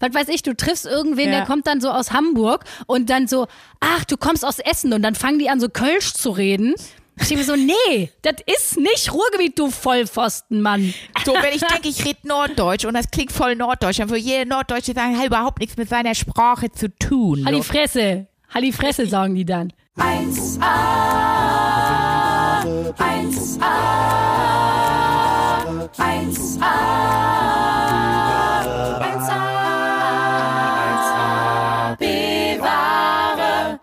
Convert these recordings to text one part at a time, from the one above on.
was weiß ich, du triffst irgendwen, Ja. der kommt dann so aus Hamburg und dann so, ach, du kommst aus Essen und dann fangen die an so Kölsch zu reden. Ich denke mir so, nee, das ist nicht Ruhrgebiet, du Vollpfosten, Mann. So, wenn ich denke, ich rede Norddeutsch und das klingt voll Norddeutsch, dann würde jeder Norddeutsche sagen, hat überhaupt nichts mit seiner Sprache zu tun. Halli So. Fresse, Halli Fresse, sagen die dann. 1A, 1A, 1A, 1A,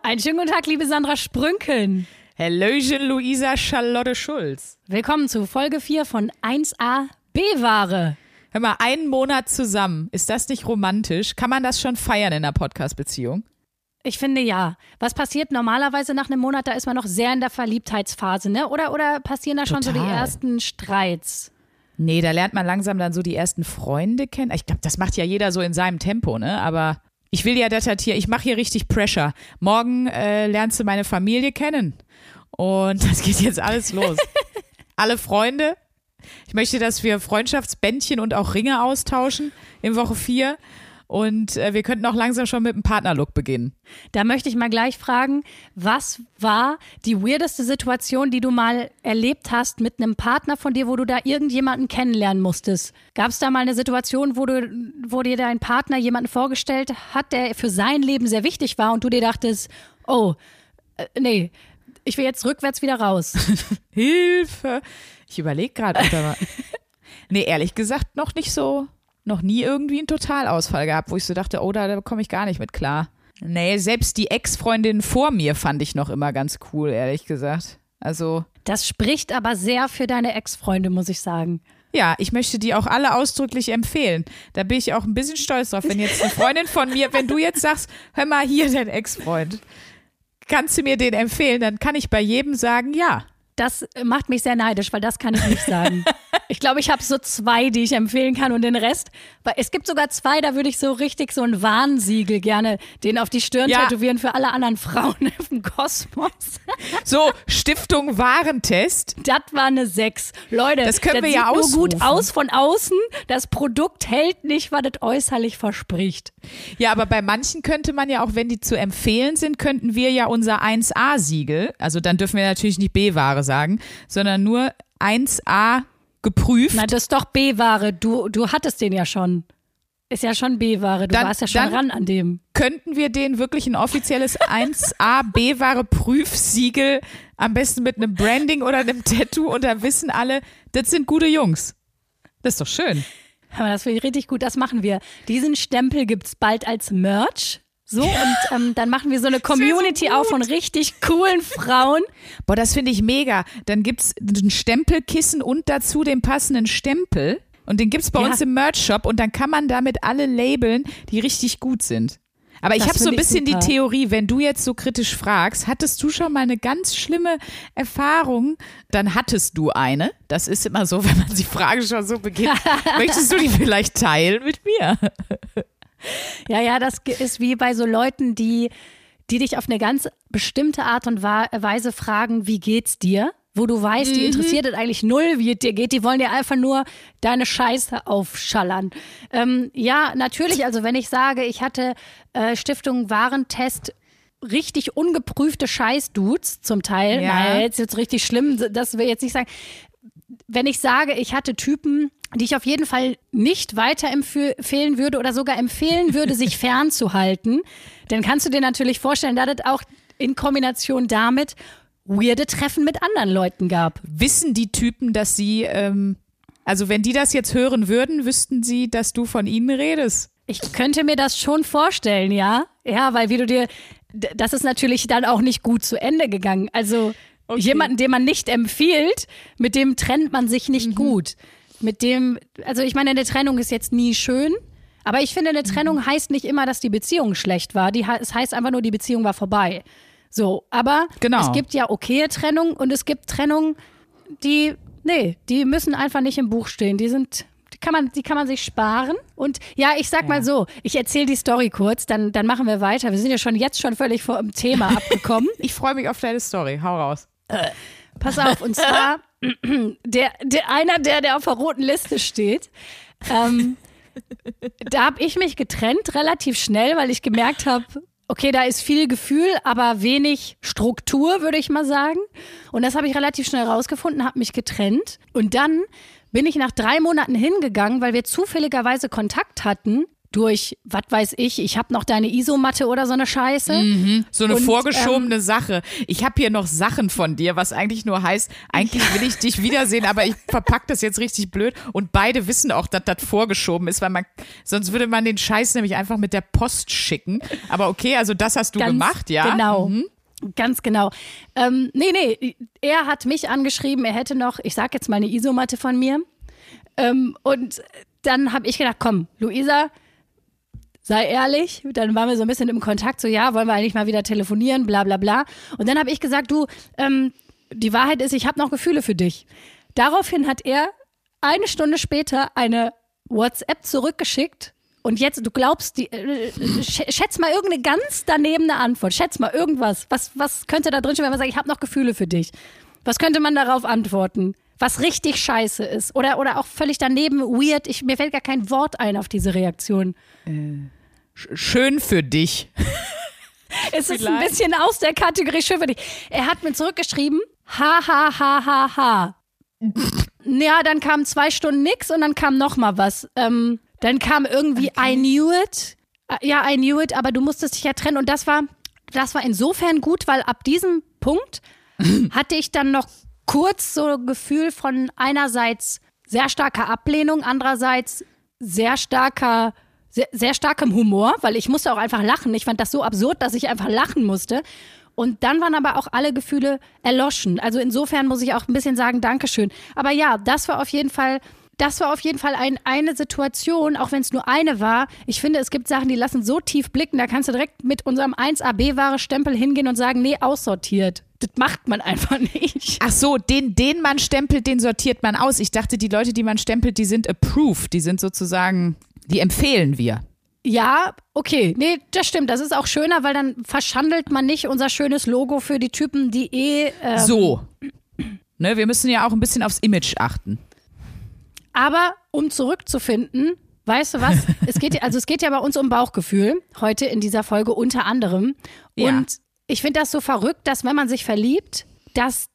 Einen schönen guten Tag, liebe Sandra Sprünken. Hallöchen, Luisa Charlotte Schulz. Willkommen zu Folge 4 von 1A B-Ware. Hör mal, einen Monat zusammen. Ist das nicht romantisch? Kann man das schon feiern in einer Podcast-Beziehung? Ich finde ja. Was passiert normalerweise nach einem Monat? Da ist man noch sehr in der Verliebtheitsphase, ne? Oder, oder passieren da schon so die Total. ersten Streits? Nee, da lernt man langsam dann so die ersten Freunde kennen. Ich glaube, das macht ja jeder so in seinem Tempo, ne? Aber ich will ja, das hier, ich mache hier richtig Pressure. Morgen äh, lernst du meine Familie kennen. Und das geht jetzt alles los. Alle Freunde. Ich möchte, dass wir Freundschaftsbändchen und auch Ringe austauschen in Woche vier. Und äh, wir könnten auch langsam schon mit dem Partnerlook beginnen. Da möchte ich mal gleich fragen, was war die weirdeste Situation, die du mal erlebt hast mit einem Partner von dir, wo du da irgendjemanden kennenlernen musstest? Gab es da mal eine Situation, wo, du, wo dir dein Partner jemanden vorgestellt hat, der für sein Leben sehr wichtig war und du dir dachtest, oh, äh, nee, ich will jetzt rückwärts wieder raus. Hilfe! Ich überlege gerade, ob da mal. Nee, ehrlich gesagt, noch nicht so, noch nie irgendwie einen Totalausfall gehabt, wo ich so dachte, oh, da, da komme ich gar nicht mit klar. Nee, selbst die Ex-Freundin vor mir fand ich noch immer ganz cool, ehrlich gesagt. Also, Das spricht aber sehr für deine Ex-Freunde, muss ich sagen. ja, ich möchte die auch alle ausdrücklich empfehlen. Da bin ich auch ein bisschen stolz drauf, wenn jetzt eine Freundin von mir, wenn du jetzt sagst, hör mal hier, dein Ex-Freund, kannst du mir den empfehlen, dann kann ich bei jedem sagen, ja. Das macht mich sehr neidisch, weil das kann ich nicht sagen. Ich glaube, ich habe so zwei, die ich empfehlen kann und den Rest. Weil es gibt sogar zwei, da würde ich so richtig so ein Warnsiegel gerne den auf die Stirn Ja. tätowieren für alle anderen Frauen im Kosmos. So, Stiftung Warentest. Das war eine Sechs. Leute, Das können wir sieht ja nur gut ausrufen. aus von außen. Das Produkt hält nicht, was es äußerlich verspricht. Ja, aber bei manchen könnte man ja auch, wenn die zu empfehlen sind, könnten wir ja unser 1A-Siegel, also dann dürfen wir natürlich nicht B-Ware sagen, sondern nur 1A geprüft. Na, das ist doch B-Ware. Du, du hattest den ja schon. Ist ja schon B-Ware. Du Dann- warst ja schon ran an dem. Könnten wir denen wirklich ein offizielles 1A B-Ware Prüfsiegel, am besten mit einem Branding oder einem Tattoo und dann wissen alle, das sind gute Jungs. Das ist doch schön. Aber das finde ich richtig gut, das machen wir. Diesen Stempel gibt's bald als Merch. So, und ähm, dann machen wir so eine Community auf von richtig coolen Frauen. Boah, das finde ich mega. Dann gibt's ein Stempelkissen und dazu den passenden Stempel. Und den gibt's bei Ja. uns im Merch-Shop und dann kann man damit alle labeln, die richtig gut sind. Aber ich Das habe so ein ich bisschen die Theorie, wenn du jetzt so kritisch fragst, hattest du schon mal eine ganz schlimme Erfahrung, dann hattest du eine. Das ist immer so, wenn man die Frage schon so beginnt. Möchtest du die vielleicht teilen mit mir? Ja, ja, das ist wie bei so Leuten, die, die dich auf eine ganz bestimmte Art und Weise fragen, wie geht's dir? Wo du weißt, die interessiert es eigentlich null, wie es dir geht. Die wollen dir einfach nur deine Scheiße aufschallern. Ähm, ja, natürlich. Also wenn ich sage, ich hatte äh, Stiftung Warentest richtig ungeprüfte Scheißdudes zum Teil. Ja. Nein, jetzt ist richtig schlimm, das will ich jetzt nicht sagen. Wenn ich sage, ich hatte Typen, die ich auf jeden Fall nicht weiterempfehlen würde oder sogar empfehlen würde, sich fernzuhalten, dann kannst du dir natürlich vorstellen, dass es auch in Kombination damit weirde Treffen mit anderen Leuten gab. Wissen die Typen, dass sie, ähm, also wenn die das jetzt hören würden, wüssten sie, dass du von ihnen redest. Ich könnte mir das schon vorstellen, ja. Ja, weil wie du dir, das ist natürlich dann auch nicht gut zu Ende gegangen. Also Okay. jemanden, den man nicht empfiehlt, mit dem trennt man sich nicht gut. Mit dem, also ich meine, eine Trennung ist jetzt nie schön. Aber ich finde, eine Trennung heißt nicht immer, dass die Beziehung schlecht war. Die, es heißt einfach nur, die Beziehung war vorbei. So, aber Genau. es gibt ja okaye Trennung und es gibt Trennungen, die, nee, die müssen einfach nicht im Buch stehen. Die sind, die kann man, die kann man sich sparen. Und ja, ich sag mal so, ich erzähle die Story kurz, dann, dann machen wir weiter. Wir sind ja schon jetzt schon völlig vom Thema abgekommen. Ich freue mich auf deine Story. Hau raus. Pass auf, und zwar der, der einer, der, der auf der roten Liste steht, ähm, da habe ich mich getrennt relativ schnell, weil ich gemerkt habe, okay, da ist viel Gefühl, aber wenig Struktur, würde ich mal sagen. Und das habe ich relativ schnell rausgefunden, habe mich getrennt. Und dann bin ich nach drei Monaten hingegangen, weil wir zufälligerweise Kontakt hatten durch, was weiß ich, ich habe noch deine Isomatte oder so eine Scheiße. So eine Und, vorgeschobene Sache. Ich habe hier noch Sachen von dir, was eigentlich nur heißt, eigentlich will ich dich wiedersehen, aber ich verpack das jetzt richtig blöd. Und beide wissen auch, dass das vorgeschoben ist, weil man, sonst würde man den Scheiß nämlich einfach mit der Post schicken. Aber okay, also das hast du Ganz gemacht, ja? Genau. Mhm. Ganz genau. Ähm, nee, nee, er hat mich angeschrieben, er hätte noch, ich sag jetzt mal eine Isomatte von mir. Ähm, und dann habe ich gedacht, komm, Luisa, sei ehrlich. Dann waren wir so ein bisschen im Kontakt, so ja, wollen wir eigentlich mal wieder telefonieren, bla bla bla. Und dann habe ich gesagt, du, ähm, die Wahrheit ist, ich habe noch Gefühle für dich. Daraufhin hat er eine Stunde später eine WhatsApp zurückgeschickt. Und jetzt, du glaubst, die, äh, sch- schätz mal irgendeine ganz danebene Antwort. Schätz mal irgendwas. Was, was könnte da drin stehen, wenn man sagt, ich habe noch Gefühle für dich? Was könnte man darauf antworten? Was richtig scheiße ist. Oder, oder auch völlig daneben, weird. Ich, mir fällt gar kein Wort ein auf diese Reaktion. Schön für dich. Es ist ein Vielleicht. bisschen aus der Kategorie schön für dich. Er hat mir zurückgeschrieben, ha, ha, ha, ha, ha. Ja, dann kam zwei Stunden nix und dann kam noch mal was. Ähm, dann kam irgendwie I knew it. Äh, Ja, I knew it, aber du musstest dich ja trennen. Und das war, das war insofern gut, weil ab diesem Punkt hatte ich dann noch kurz so ein Gefühl von einerseits sehr starker Ablehnung, andererseits sehr starker, sehr, sehr starkem Humor, weil ich musste auch einfach lachen. Ich fand das so absurd, dass ich einfach lachen musste. Und dann waren aber auch alle Gefühle erloschen. Also insofern muss ich auch ein bisschen sagen, Dankeschön. Aber ja, das war auf jeden Fall, das war auf jeden Fall ein, eine Situation, auch wenn es nur eine war. Ich finde, es gibt Sachen, die lassen so tief blicken, da kannst du direkt mit unserem 1AB-Ware-Stempel hingehen und sagen, nee, aussortiert. Das macht man einfach nicht. Ach so, den, den man stempelt, den sortiert man aus. Ich dachte, die Leute, die man stempelt, die sind approved. Die sind sozusagen, die empfehlen wir. Ja, okay. Nee, das stimmt. Das ist auch schöner, weil dann verschandelt man nicht unser schönes Logo für die Typen, die eh. Ähm, So. Ne, wir müssen ja auch ein bisschen aufs Image achten. Aber um zurückzufinden, weißt du was? es geht, ja- also es geht ja bei uns um Bauchgefühl heute in dieser Folge unter anderem. Ja. Und ich finde das so verrückt, dass wenn man sich verliebt, dass,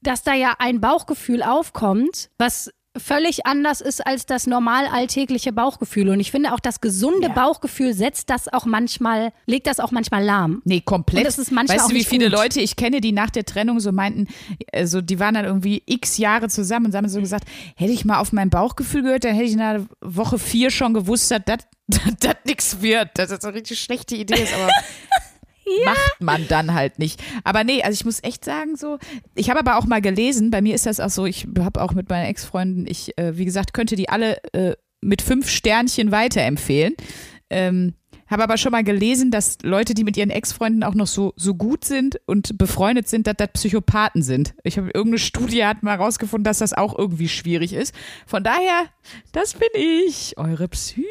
dass da ja ein Bauchgefühl aufkommt, was völlig anders ist als das normal alltägliche Bauchgefühl. Und ich finde auch das gesunde Ja. Bauchgefühl setzt das auch manchmal, legt das auch manchmal lahm. Nee, komplett. Und das ist manchmal weißt du, wie viele gut. Leute ich kenne, die nach der Trennung so meinten, also die waren dann irgendwie x Jahre zusammen und haben so gesagt, hätte ich mal auf mein Bauchgefühl gehört, dann hätte ich in der Woche vier schon gewusst, dass das das nichts wird. Dass das eine richtig schlechte Idee ist, aber macht man dann halt nicht. Aber nee, also ich muss echt sagen, so, ich habe aber auch mal gelesen, bei mir ist das auch so, ich habe auch mit meinen Ex-Freunden, ich, äh, wie gesagt, könnte die alle äh, mit fünf Sternchen weiterempfehlen. Ähm, habe aber schon mal gelesen, dass Leute, die mit ihren Ex-Freunden auch noch so, so gut sind und befreundet sind, dass das Psychopathen sind. Ich habe irgendeine Studie hat mal rausgefunden, dass das auch irgendwie schwierig ist. Von daher, das bin ich, eure Psycho.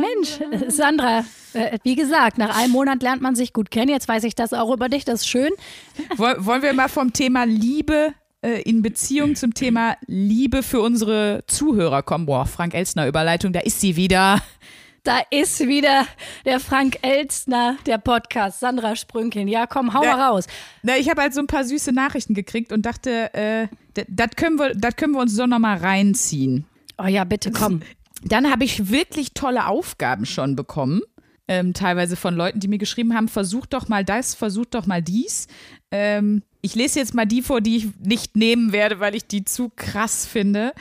Mensch, äh, Sandra, äh, wie gesagt, nach einem Monat lernt man sich gut kennen. Jetzt weiß ich das auch über dich, das ist schön. Woll- Wollen wir mal vom Thema Liebe äh, in Beziehung zum Thema Liebe für unsere Zuhörer kommen? Boah, Frank Elstner Überleitung, da ist sie wieder. Da ist wieder der Frank Elstner, der Podcast, Sandra Sprünkin. Ja, komm, hau Ja. mal raus. Na, ich habe halt so ein paar süße Nachrichten gekriegt und dachte, äh, das können wir, können wir uns doch noch mal reinziehen. Oh ja, bitte, komm. Dann habe ich wirklich tolle Aufgaben schon bekommen. Ähm, teilweise von Leuten, die mir geschrieben haben, versucht doch mal das, versucht doch mal dies. Ähm, ich lese jetzt mal die vor, die ich nicht nehmen werde, weil ich die zu krass finde.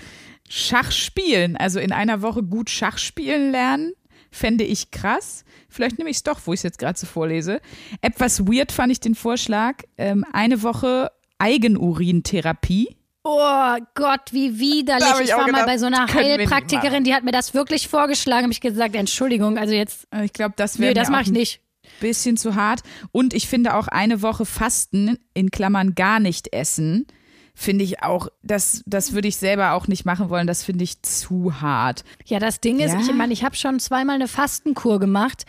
Schach spielen, also in einer Woche gut Schach spielen lernen, fände ich krass. Vielleicht nehme ich es doch, wo ich es jetzt gerade so vorlese. Etwas weird fand ich den Vorschlag. Ähm, eine Woche Eigenurintherapie. Oh Gott, wie widerlich. Ich, ich war mal gedacht, bei so einer Heilpraktikerin, die hat mir das wirklich vorgeschlagen. Habe ich gesagt, Entschuldigung, also jetzt, Äh, Ich glaube, das wäre nee, das mache ich ein nicht. bisschen zu hart. Und ich finde auch eine Woche Fasten, in Klammern gar nicht essen, finde ich auch, das, das würde ich selber auch nicht machen wollen. Das finde ich zu hart. Ja, das Ding ist, Ja. ich meine, ich habe schon zweimal eine Fastenkur gemacht.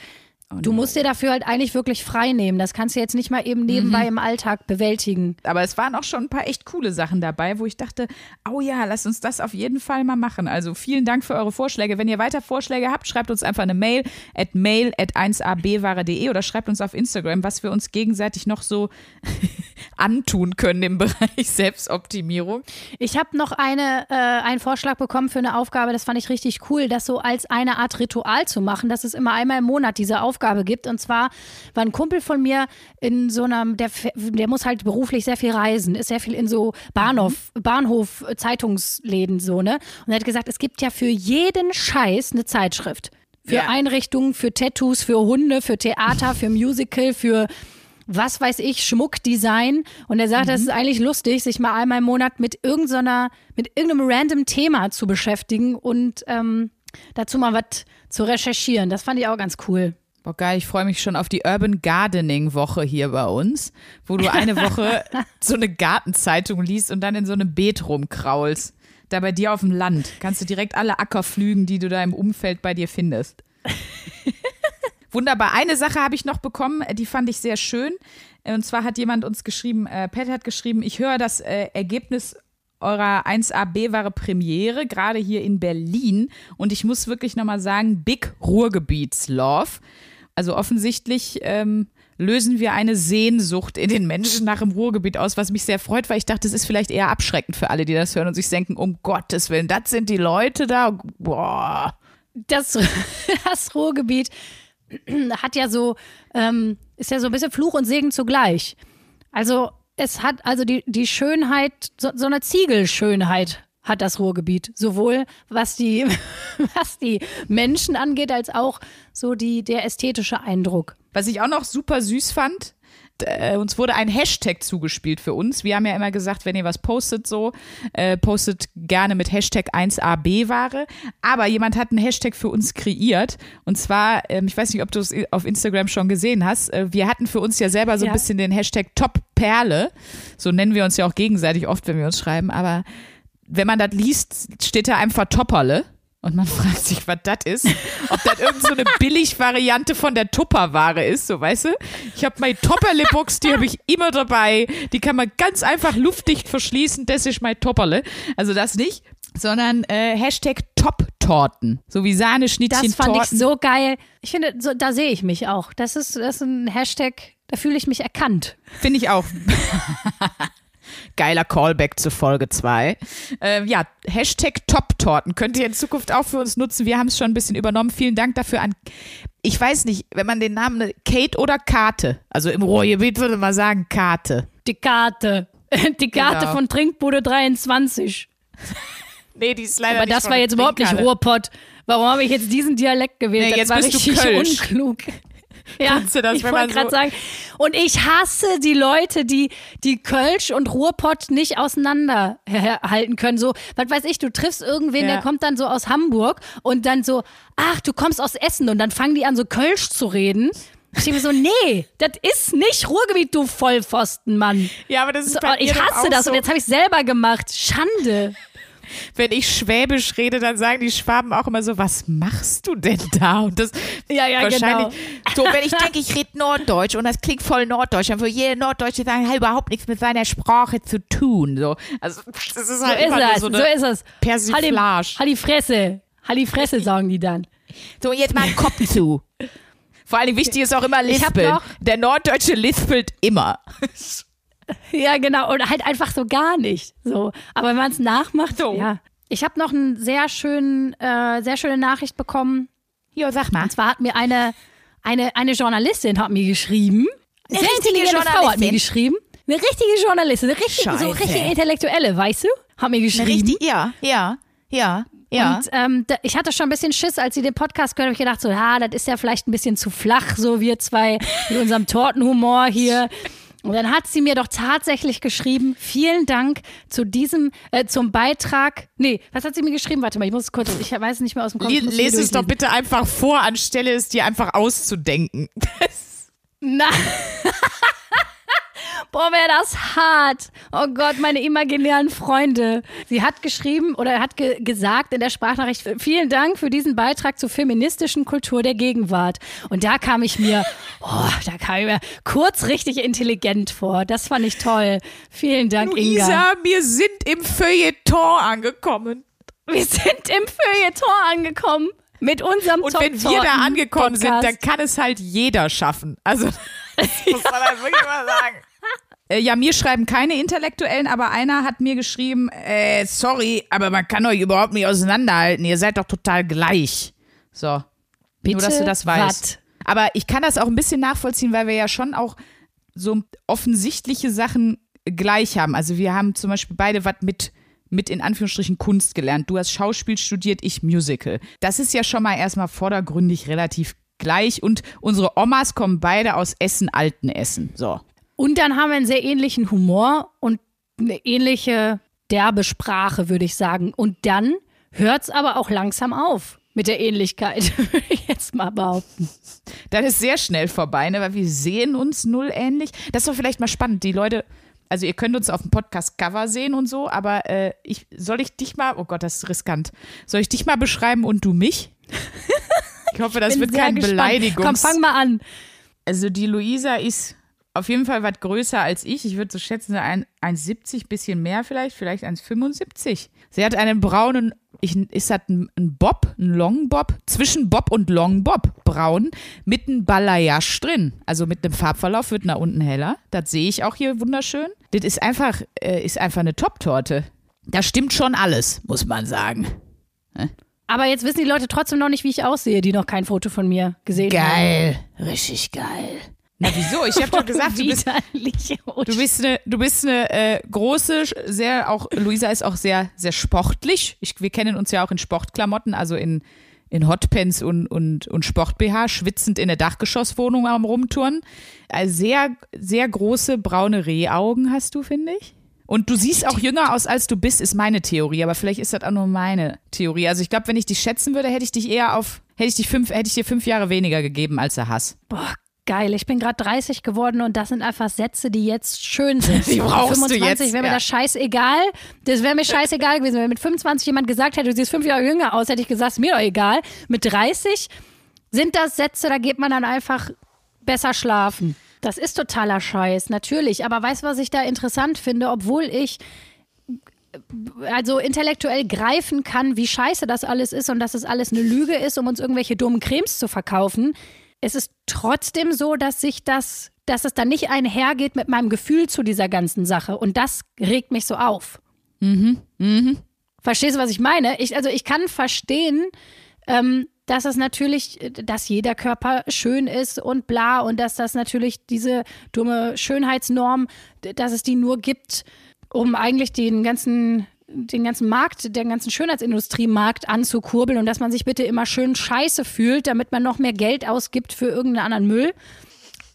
Du musst dir dafür halt eigentlich wirklich frei nehmen. Das kannst du jetzt nicht mal eben nebenbei Mhm. im Alltag bewältigen. Aber es waren auch schon ein paar echt coole Sachen dabei, wo ich dachte, oh ja, lasst uns das auf jeden Fall mal machen. Also vielen Dank für eure Vorschläge. Wenn ihr weiter Vorschläge habt, schreibt uns einfach eine Mail at mail at 1abware.de oder schreibt uns auf Instagram, was wir uns gegenseitig noch so antun können im Bereich Selbstoptimierung. Ich habe noch eine, äh, einen Vorschlag bekommen für eine Aufgabe, das fand ich richtig cool, das so als eine Art Ritual zu machen, dass es immer einmal im Monat diese Aufgabe gibt. Und zwar war ein Kumpel von mir in so einem, der, der muss halt beruflich sehr viel reisen, ist sehr viel in so Bahnhof, Bahnhof, äh, Zeitungsläden so, ne? Und er hat gesagt, es gibt ja für jeden Scheiß eine Zeitschrift. Für Ja. Einrichtungen, für Tattoos, für Hunde, für Theater, für Musical, für was weiß ich, Schmuckdesign. Und er sagt, Mhm. das ist eigentlich lustig, sich mal einmal im Monat mit irgendeiner, mit irgendeinem random Thema zu beschäftigen und ähm, dazu mal was zu recherchieren. Das fand ich auch ganz cool. Boah, geil, ich freue mich schon auf die Urban Gardening Woche hier bei uns, wo du eine Woche so eine Gartenzeitung liest und dann in so einem Beet rumkraulst. Da bei dir auf dem Land kannst du direkt alle Acker pflügen, die du da im Umfeld bei dir findest. Wunderbar. Eine Sache habe ich noch bekommen, die fand ich sehr schön. Und zwar hat jemand uns geschrieben, äh, Pat hat geschrieben, ich höre das äh, Ergebnis eurer 1AB-Ware Premiere, gerade hier in Berlin. Und ich muss wirklich nochmal sagen, Big Ruhrgebiets-Love. Also offensichtlich ähm, lösen wir eine Sehnsucht in den Menschen nach dem Ruhrgebiet aus, was mich sehr freut, weil ich dachte, es ist vielleicht eher abschreckend für alle, die das hören und sich denken, um Gottes Willen, das sind die Leute da. Boah. Das, das Ruhrgebiet hat ja so, ähm, ist ja so ein bisschen Fluch und Segen zugleich. Also es hat also die, die Schönheit, so, so eine Ziegelschönheit hat das Ruhrgebiet. Sowohl was die, was die Menschen angeht, als auch so die, der ästhetische Eindruck. Was ich auch noch super süß fand, äh, uns wurde ein Hashtag zugespielt für uns. Wir haben ja immer gesagt, wenn ihr was postet so, äh, postet gerne mit Hashtag 1AB-Ware. Aber jemand hat einen Hashtag für uns kreiert. Und zwar, ähm, ich weiß nicht, ob du es auf Instagram schon gesehen hast, äh, wir hatten für uns ja selber so ein Ja. bisschen den Hashtag Top-Perle. So nennen wir uns ja auch gegenseitig oft, wenn wir uns schreiben. Aber wenn man das liest, steht da einfach Topperle. Und man fragt sich, was das ist. Ob das irgend so eine Billig-Variante von der Tupperware ist, so weißt du? Ich habe meine Topperle-Box, die habe ich immer dabei. Die kann man ganz einfach luftdicht verschließen. Das ist mein Topperle. Also das nicht, sondern äh, Hashtag Top-Torten. So wie Sahneschnittchen Das fand ich Torten. so geil. Ich finde, so, da sehe ich mich auch. Das ist, das ist ein Hashtag, da fühle ich mich erkannt. Finde ich auch. Geiler Callback zu Folge 2. Ähm, ja, Hashtag Top-Torten könnt ihr in Zukunft auch für uns nutzen. Wir haben es schon ein bisschen übernommen. Vielen Dank dafür an, ich weiß nicht, wenn man den Namen, Kate oder Kate, also im Ruhrgebiet würde man sagen Kate. Die Karte. Die Karte Genau. von Trinkbude 23. Nee, die ist leider Aber nicht das war jetzt überhaupt nicht. Ruhrpott. Warum habe ich jetzt diesen Dialekt gewählt? Nee, das jetzt war bist du richtig Kölsch. unklug. Ja, du das, ich wollte gerade so- sagen. Und ich hasse die Leute, die, die Kölsch und Ruhrpott nicht auseinanderhalten können. So, was weiß ich, du triffst irgendwen, Ja. der kommt dann so aus Hamburg und dann so, ach, du kommst aus Essen und dann fangen die an, so Kölsch zu reden. Ich denke mir so, nee, das ist nicht Ruhrgebiet, du Vollpfosten, Mann. Ja, aber das ist So, ich hasse das so. und jetzt habe ich selber gemacht. Schande. Wenn ich Schwäbisch rede, dann sagen die Schwaben auch immer so, was machst du denn da? Und das Ja, ja, wahrscheinlich, genau. so wenn ich denke, ich rede Norddeutsch und das klingt voll Norddeutsch, dann würde jeder Norddeutsche sagen, hat überhaupt nichts mit seiner Sprache zu tun. So, also das ist So halt ist immer nur es, so so, ist es. Persiflage. Halt die, die Fresse. Halt die Fresse, sagen die dann. So, jetzt mal Kopf zu. Vor allem wichtig ist auch immer Lispeln. Der Norddeutsche lispelt immer. Ja, genau. Und halt einfach so gar nicht. So. Aber wenn man es nachmacht, So. ja. Ich habe noch eine sehr, schön, äh, sehr schöne Nachricht bekommen. Ja, sag mal. Und zwar hat mir eine, eine, eine Journalistin hat mir geschrieben. Eine richtige intelligente Frau hat mir Journalistin? geschrieben. Eine richtige Journalistin, eine richtig, so Scheiße. richtig intellektuelle, weißt du? Hat mir geschrieben. ja, ja, ja, ja. Und ähm, da, ich hatte schon ein bisschen Schiss, als sie den Podcast gehört habe ich gedacht, so, ja, das ist ja vielleicht ein bisschen zu flach, so wir zwei mit unserem Tortenhumor hier. Und dann hat sie mir doch tatsächlich geschrieben, vielen Dank zu diesem, äh, zum Beitrag. Nee, was hat sie mir geschrieben? Warte mal, ich muss es kurz, ich weiß es nicht mehr aus dem Kopf. Lese es doch bitte einfach vor, anstelle es dir einfach auszudenken. Na. Boah, wäre das hart. Oh Gott, meine imaginären Freunde. Sie hat geschrieben oder hat ge gesagt in der Sprachnachricht, vielen Dank für diesen Beitrag zur feministischen Kultur der Gegenwart. Und da kam ich mir, oh, da kam ich mir kurz richtig intelligent vor. Das fand ich toll. Vielen Dank, Inga. Luisa, wir sind im Feuilleton angekommen. Wir sind im Feuilleton angekommen. Mit unserem Und wenn wir da angekommen sind, dann kann es halt jeder schaffen. Also, das muss man halt wirklich mal sagen. Äh, Ja, mir schreiben keine Intellektuellen, aber einer hat mir geschrieben, äh, sorry, aber man kann euch überhaupt nicht auseinanderhalten. Ihr seid doch total gleich. So. Nur, dass du das weißt. Wat? Aber ich kann das auch ein bisschen nachvollziehen, weil wir ja schon auch so offensichtliche Sachen gleich haben. Also wir haben zum Beispiel beide was mit, mit in Anführungsstrichen Kunst gelernt. Du hast Schauspiel studiert, ich Musical. Das ist ja schon mal erstmal vordergründig relativ gleich und unsere Omas kommen beide aus Essen, alten Essen. So. Und dann haben wir einen sehr ähnlichen Humor und eine ähnliche derbe Sprache, würde ich sagen. Und dann hört es aber auch langsam auf mit der Ähnlichkeit, würde ich jetzt mal behaupten. Das ist sehr schnell vorbei, ne? weil wir sehen uns null ähnlich. Das ist doch vielleicht mal spannend. Die Leute, also ihr könnt uns auf dem Podcast-Cover sehen und so, aber äh, ich, soll ich dich mal, oh Gott, das ist riskant. Soll ich dich mal beschreiben und du mich? Ich hoffe, das Bin wird sehr kein gespannt. Beleidigungs... Komm, fang mal an. Also die Luisa ist auf jeden Fall was größer als ich. Ich würde so schätzen, so ein 1,70, bisschen mehr vielleicht, vielleicht 1,75. Sie hat einen braunen, ich, ist das ein, ein Bob, ein Long Bob, zwischen Bob und Long Bob, braun, mit einem Balayage drin. Also mit einem Farbverlauf wird nach unten heller. Das sehe ich auch hier wunderschön. Das ist einfach, äh, ist einfach eine Top-Torte. Da stimmt schon alles, muss man sagen. Aber jetzt wissen die Leute trotzdem noch nicht, wie ich aussehe, die noch kein Foto von mir gesehen haben. Geil, richtig geil. Na wieso? Ich habe doch gesagt, du bist Widerlich. Du bist eine, du bist eine äh, große, sehr auch Luisa ist auch sehr, sehr sportlich. Ich, wir kennen uns ja auch in Sportklamotten, also in in Hotpants und und und Sport BH, schwitzend in der Dachgeschosswohnung am rumtouren. Also sehr sehr große braune Rehaugen hast du, finde ich. Und du siehst auch jünger aus, als du bist, ist meine Theorie. Aber vielleicht ist das auch nur meine Theorie. Also ich glaube, wenn ich dich schätzen würde, hätte ich dich eher auf, hätte ich dich fünf, hätte ich dir fünf Jahre weniger gegeben, als er Hass. Boah, geil. Ich bin gerade 30 geworden und das sind einfach Sätze, die jetzt schön sind. Die brauchst du 25 jetzt, wäre mir ja. das scheißegal. Das wäre mir scheißegal gewesen. Wenn mit 25 jemand gesagt hätte, du siehst fünf Jahre jünger aus, hätte ich gesagt, ist mir doch egal. Mit 30 sind das Sätze, da geht man dann einfach besser schlafen. Das ist totaler Scheiß, natürlich. Aber weißt du, was ich da interessant finde? Obwohl ich also intellektuell greifen kann, wie scheiße das alles ist und dass es alles eine Lüge ist, um uns irgendwelche dummen Cremes zu verkaufen. Es ist trotzdem so, dass sich das, dass es dann nicht einhergeht mit meinem Gefühl zu dieser ganzen Sache. Und das regt mich so auf. Verstehst du, was ich meine? Ich, also ich kann verstehen, ähm, dass es natürlich, dass jeder Körper schön ist und bla und dass das natürlich diese dumme Schönheitsnorm, dass es die nur gibt, um eigentlich den ganzen den ganzen Markt, den ganzen Schönheitsindustriemarkt anzukurbeln und dass man sich bitte immer schön scheiße fühlt, damit man noch mehr Geld ausgibt für irgendeinen anderen Müll.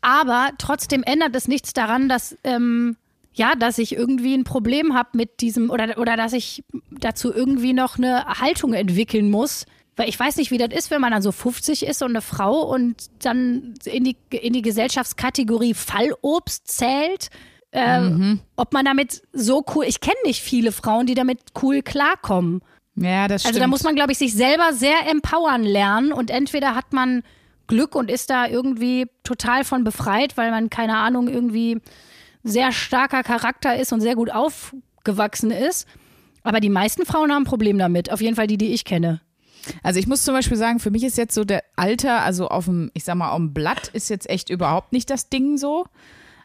Aber trotzdem ändert es nichts daran, dass ähm, ja, dass ich irgendwie ein Problem habe mit diesem oder oder dass ich dazu irgendwie noch eine Haltung entwickeln muss. Weil ich weiß nicht, wie das ist, wenn man dann so 50 ist und eine Frau und dann in die, in die Gesellschaftskategorie Fallobst zählt. Ähm, Ob man damit so cool, ich kenne nicht viele Frauen, die damit cool klarkommen. Ja, das stimmt. Also da muss man, glaube ich, sich selber sehr empowern lernen und entweder hat man Glück und ist da irgendwie total von befreit, weil man, keine Ahnung, irgendwie sehr starker Charakter ist und sehr gut aufgewachsen ist. Aber die meisten Frauen haben ein Problem damit. Auf jeden Fall die, die ich kenne. Also ich muss zum Beispiel sagen, für mich ist jetzt so der Alter, also auf dem, ich sag mal, auf dem Blatt ist jetzt echt überhaupt nicht das Ding so.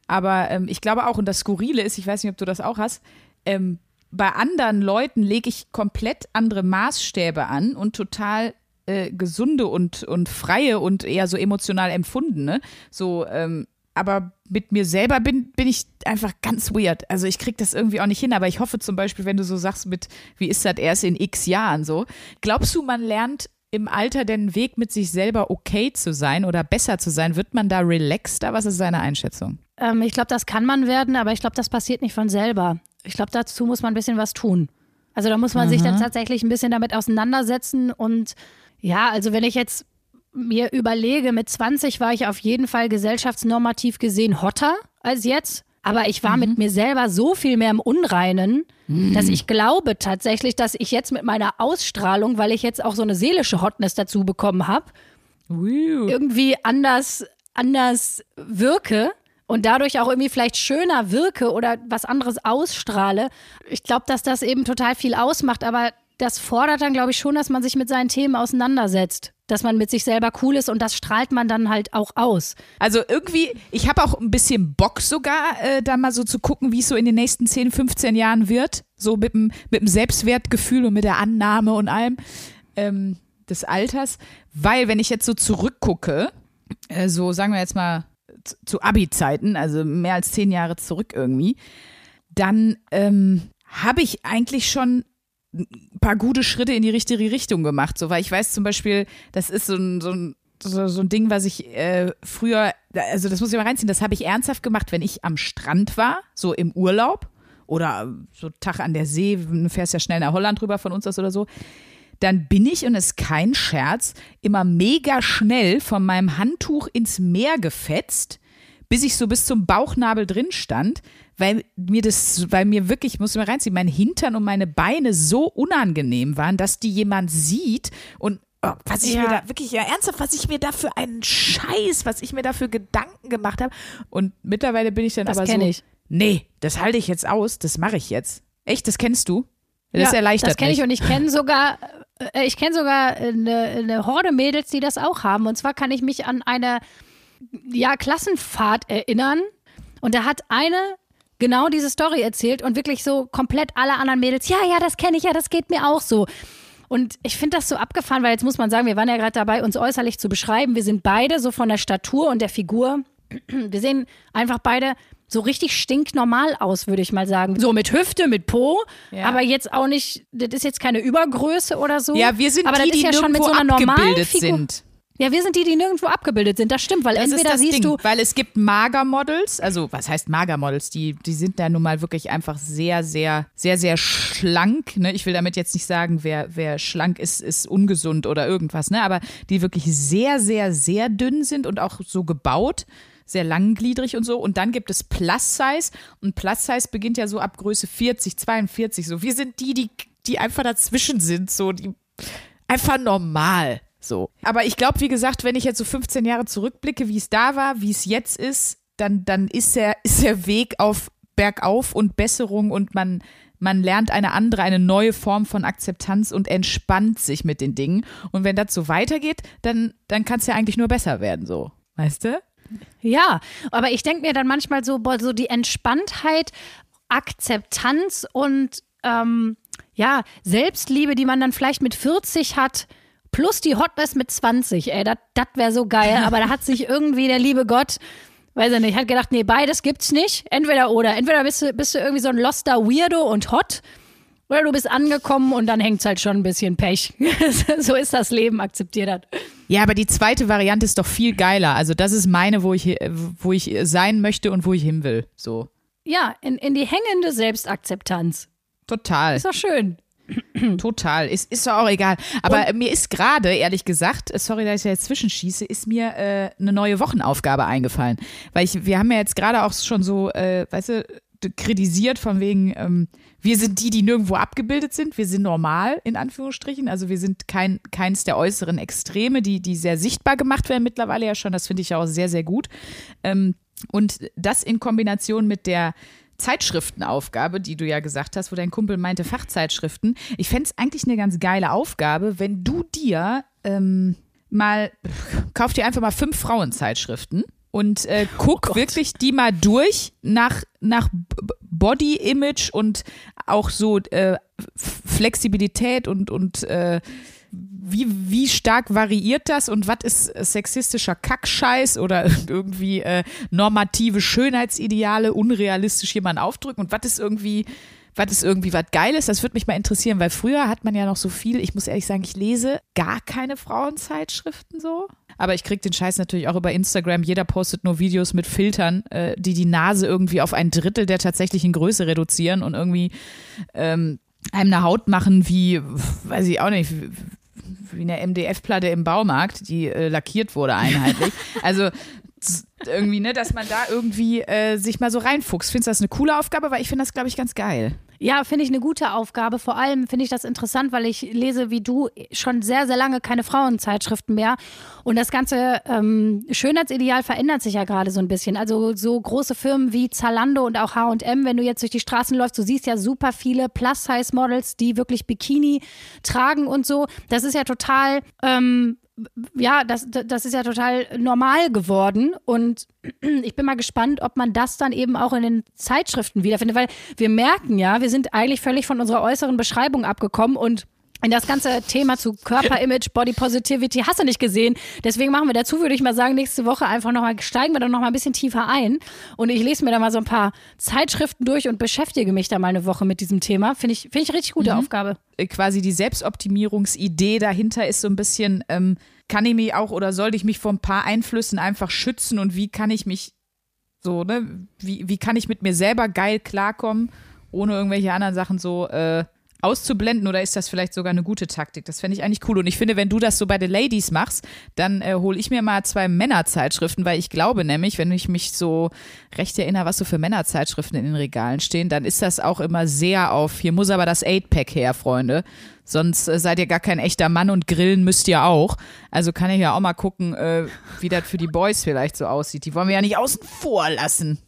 Aber ähm, ich glaube auch, und das Skurrile ist, ich weiß nicht, ob du das auch hast, ähm, bei anderen Leuten lege ich komplett andere Maßstäbe an und total äh, gesunde und, und freie und eher so emotional empfundene. So, ähm, aber mit mir selber bin, bin ich einfach ganz weird. Also ich krieg das irgendwie auch nicht hin, aber ich hoffe zum Beispiel, wenn du so sagst mit, wie ist das erst in x Jahren so, glaubst du, man lernt im Alter den Weg mit sich selber okay zu sein oder besser zu sein? Wird man da relaxter? Was ist deine Einschätzung? Ähm, ich glaube, das kann man werden, aber ich glaube, das passiert nicht von selber. Ich glaube, dazu muss man ein bisschen was tun. Also da muss man sich dann tatsächlich ein bisschen damit auseinandersetzen. Und ja, also wenn ich jetzt mir überlege, mit 20 war ich auf jeden Fall gesellschaftsnormativ gesehen hotter als jetzt. Aber ich war mit mir selber so viel mehr im Unreinen, dass ich glaube tatsächlich, dass ich jetzt mit meiner Ausstrahlung, weil ich jetzt auch so eine seelische Hotness dazu bekommen habe, irgendwie anders, anders wirke und dadurch auch irgendwie vielleicht schöner wirke oder was anderes ausstrahle. Ich glaube, dass das eben total viel ausmacht, aber das fordert dann, glaube ich, schon, dass man sich mit seinen Themen auseinandersetzt. Dass man mit sich selber cool ist und das strahlt man dann halt auch aus. Also irgendwie, ich habe auch ein bisschen Bock sogar, äh, da mal so zu gucken, wie es so in den nächsten 10, 15 Jahren wird. So mit dem, mit dem Selbstwertgefühl und mit der Annahme und allem ähm, des Alters. Weil, wenn ich jetzt so zurückgucke, äh, so sagen wir jetzt mal zu, Abi-Zeiten, also mehr als zehn Jahre zurück irgendwie, dann ähm, habe ich eigentlich schon ein paar gute Schritte in die richtige Richtung gemacht. So, weil ich weiß zum Beispiel, das ist so ein, so ein, so, so ein Ding, was ich äh, früher, also das muss ich mal reinziehen, das habe ich ernsthaft gemacht, wenn ich am Strand war, so im Urlaub oder so Tag an der See, du fährst ja schnell nach Holland rüber von uns aus oder so, dann bin ich, und es ist kein Scherz, immer mega schnell von meinem Handtuch ins Meer gefetzt, bis ich so bis zum Bauchnabel drin stand, weil mir das, weil mir wirklich, muss ich mal reinziehen, mein Hintern und meine Beine so unangenehm waren, dass die jemand sieht und oh, was ich Ja. mir da wirklich, ja ernsthaft, was ich mir da für einen Scheiß, was ich mir da für Gedanken gemacht habe. Und mittlerweile bin ich dann Das aber so, kenn ich. nee, das halte ich jetzt aus, das mache ich jetzt. Echt, das kennst du? Das Ja, erleichtert Das kenne ich und ich kenne sogar, ich kenne sogar eine, eine Horde Mädels, die das auch haben. Und zwar kann ich mich an eine ja, Klassenfahrt erinnern. Und da hat eine genau diese Story erzählt und wirklich so komplett alle anderen Mädels, ja, ja, das kenne ich ja, das geht mir auch so. Und ich finde das so abgefahren, weil jetzt muss man sagen, wir waren ja gerade dabei, uns äußerlich zu beschreiben. Wir sind beide so von der Statur und der Figur. Wir sehen einfach beide so richtig stinknormal aus, würde ich mal sagen. So mit Hüfte, mit Po, Ja. aber jetzt auch nicht, das ist jetzt keine Übergröße oder so. Ja, wir sind aber die, die ja schon mit nirgendwo so einer normalen abgebildet Figur. sind. Ja, wir sind die, die nirgendwo abgebildet sind. Das stimmt, weil Das entweder ist das siehst Ding, du, weil es gibt Magermodels, also was heißt Magermodels? Die, die sind da nun mal wirklich einfach sehr, sehr, sehr, sehr schlank. Ne? Ich will damit jetzt nicht sagen, wer, wer schlank ist, ist ungesund oder irgendwas, ne? aber die wirklich sehr, sehr, sehr dünn sind und auch so gebaut. Sehr langgliedrig und so. Und dann gibt es Plus Size. Und Plus Size beginnt ja so ab Größe 40, 42. So, wir sind die, die, die einfach dazwischen sind. So, die einfach normal. So. Aber ich glaube, wie gesagt, wenn ich jetzt so 15 Jahre zurückblicke, wie es da war, wie es jetzt ist, dann, dann ist, der, ist der Weg auf bergauf und Besserung und man, man lernt eine andere, eine neue Form von Akzeptanz und entspannt sich mit den Dingen. Und wenn das so weitergeht, dann, dann kann es ja eigentlich nur besser werden, so. Weißt du? Ja, aber ich denke mir dann manchmal so, boah, so die Entspanntheit, Akzeptanz und ähm, ja, Selbstliebe, die man dann vielleicht mit 40 hat, plus die Hotness mit 20, ey, das wäre so geil. Aber da hat sich irgendwie der liebe Gott, weiß ich nicht, hat gedacht, nee, beides gibt's nicht. Entweder oder. Entweder bist du, bist du irgendwie so ein loster Weirdo und hot. Oder du bist angekommen und dann hängt's halt schon ein bisschen Pech. so ist das Leben, akzeptiert hat. Ja, aber die zweite Variante ist doch viel geiler. Also das ist meine, wo ich, wo ich sein möchte und wo ich hin will. So. Ja, in, in die hängende Selbstakzeptanz. Total. Ist doch schön. Total. Ist, ist doch auch egal. Aber mir ist gerade, ehrlich gesagt, sorry, dass ich da jetzt zwischenschieße, ist mir äh, eine neue Wochenaufgabe eingefallen. Weil ich, wir haben ja jetzt gerade auch schon so, äh, weißt du, kritisiert von wegen, ähm, wir sind die, die nirgendwo abgebildet sind. Wir sind normal, in Anführungsstrichen. Also wir sind kein, keins der äußeren Extreme, die, die sehr sichtbar gemacht werden mittlerweile ja schon. Das finde ich ja auch sehr, sehr gut. Ähm, und das in Kombination mit der Zeitschriftenaufgabe, die du ja gesagt hast, wo dein Kumpel meinte Fachzeitschriften. Ich fände es eigentlich eine ganz geile Aufgabe, wenn du dir ähm, mal, kauf dir einfach mal fünf Frauenzeitschriften und äh, guck wirklich die mal durch nach, nach Body Image und auch so äh, Flexibilität und, und äh, wie, wie stark variiert das und was ist sexistischer Kackscheiß oder irgendwie äh, normative Schönheitsideale unrealistisch jemanden aufdrücken und was ist irgendwie was ist irgendwie was Geiles? Das würde mich mal interessieren, weil früher hat man ja noch so viel, ich muss ehrlich sagen, ich lese gar keine Frauenzeitschriften so. Aber ich kriege den Scheiß natürlich auch über Instagram. Jeder postet nur Videos mit Filtern, äh, die die Nase irgendwie auf ein Drittel der tatsächlichen Größe reduzieren und irgendwie ähm, einem eine Haut machen wie, weiß ich auch nicht, wie eine MDF-Platte im Baumarkt, die äh, lackiert wurde einheitlich. Also irgendwie, ne, dass man da irgendwie äh, sich mal so reinfuchst. Findest du das eine coole Aufgabe? Weil ich finde das, glaube ich, ganz geil. Ja, finde ich eine gute Aufgabe. Vor allem finde ich das interessant, weil ich lese wie du schon sehr, sehr lange keine Frauenzeitschriften mehr. Und das ganze ähm, Schönheitsideal verändert sich ja gerade so ein bisschen. Also so große Firmen wie Zalando und auch H&M, wenn du jetzt durch die Straßen läufst, du siehst ja super viele Plus-Size-Models, die wirklich Bikini tragen und so. Das ist ja total ähm, ja, das, das ist ja total normal geworden. Und ich bin mal gespannt, ob man das dann eben auch in den Zeitschriften wiederfindet, weil wir merken ja, wir sind eigentlich völlig von unserer äußeren Beschreibung abgekommen und in das ganze Thema zu Körperimage, Body Positivity hast du nicht gesehen. Deswegen machen wir dazu, würde ich mal sagen, nächste Woche einfach nochmal, steigen wir dann nochmal ein bisschen tiefer ein. Und ich lese mir da mal so ein paar Zeitschriften durch und beschäftige mich da mal eine Woche mit diesem Thema. Finde ich, finde ich richtig gute mhm. Aufgabe. Äh, quasi die Selbstoptimierungsidee dahinter ist so ein bisschen, ähm, kann ich mich auch oder sollte ich mich vor ein paar Einflüssen einfach schützen und wie kann ich mich so, ne, wie, wie kann ich mit mir selber geil klarkommen, ohne irgendwelche anderen Sachen so, äh, auszublenden oder ist das vielleicht sogar eine gute Taktik? Das fände ich eigentlich cool. Und ich finde, wenn du das so bei den Ladies machst, dann äh, hole ich mir mal zwei Männerzeitschriften, weil ich glaube nämlich, wenn ich mich so recht erinnere, was so für Männerzeitschriften in den Regalen stehen, dann ist das auch immer sehr auf, hier muss aber das Eight-Pack her, Freunde. Sonst äh, seid ihr gar kein echter Mann und grillen müsst ihr auch. Also kann ich ja auch mal gucken, äh, wie das für die Boys vielleicht so aussieht. Die wollen wir ja nicht außen vor lassen.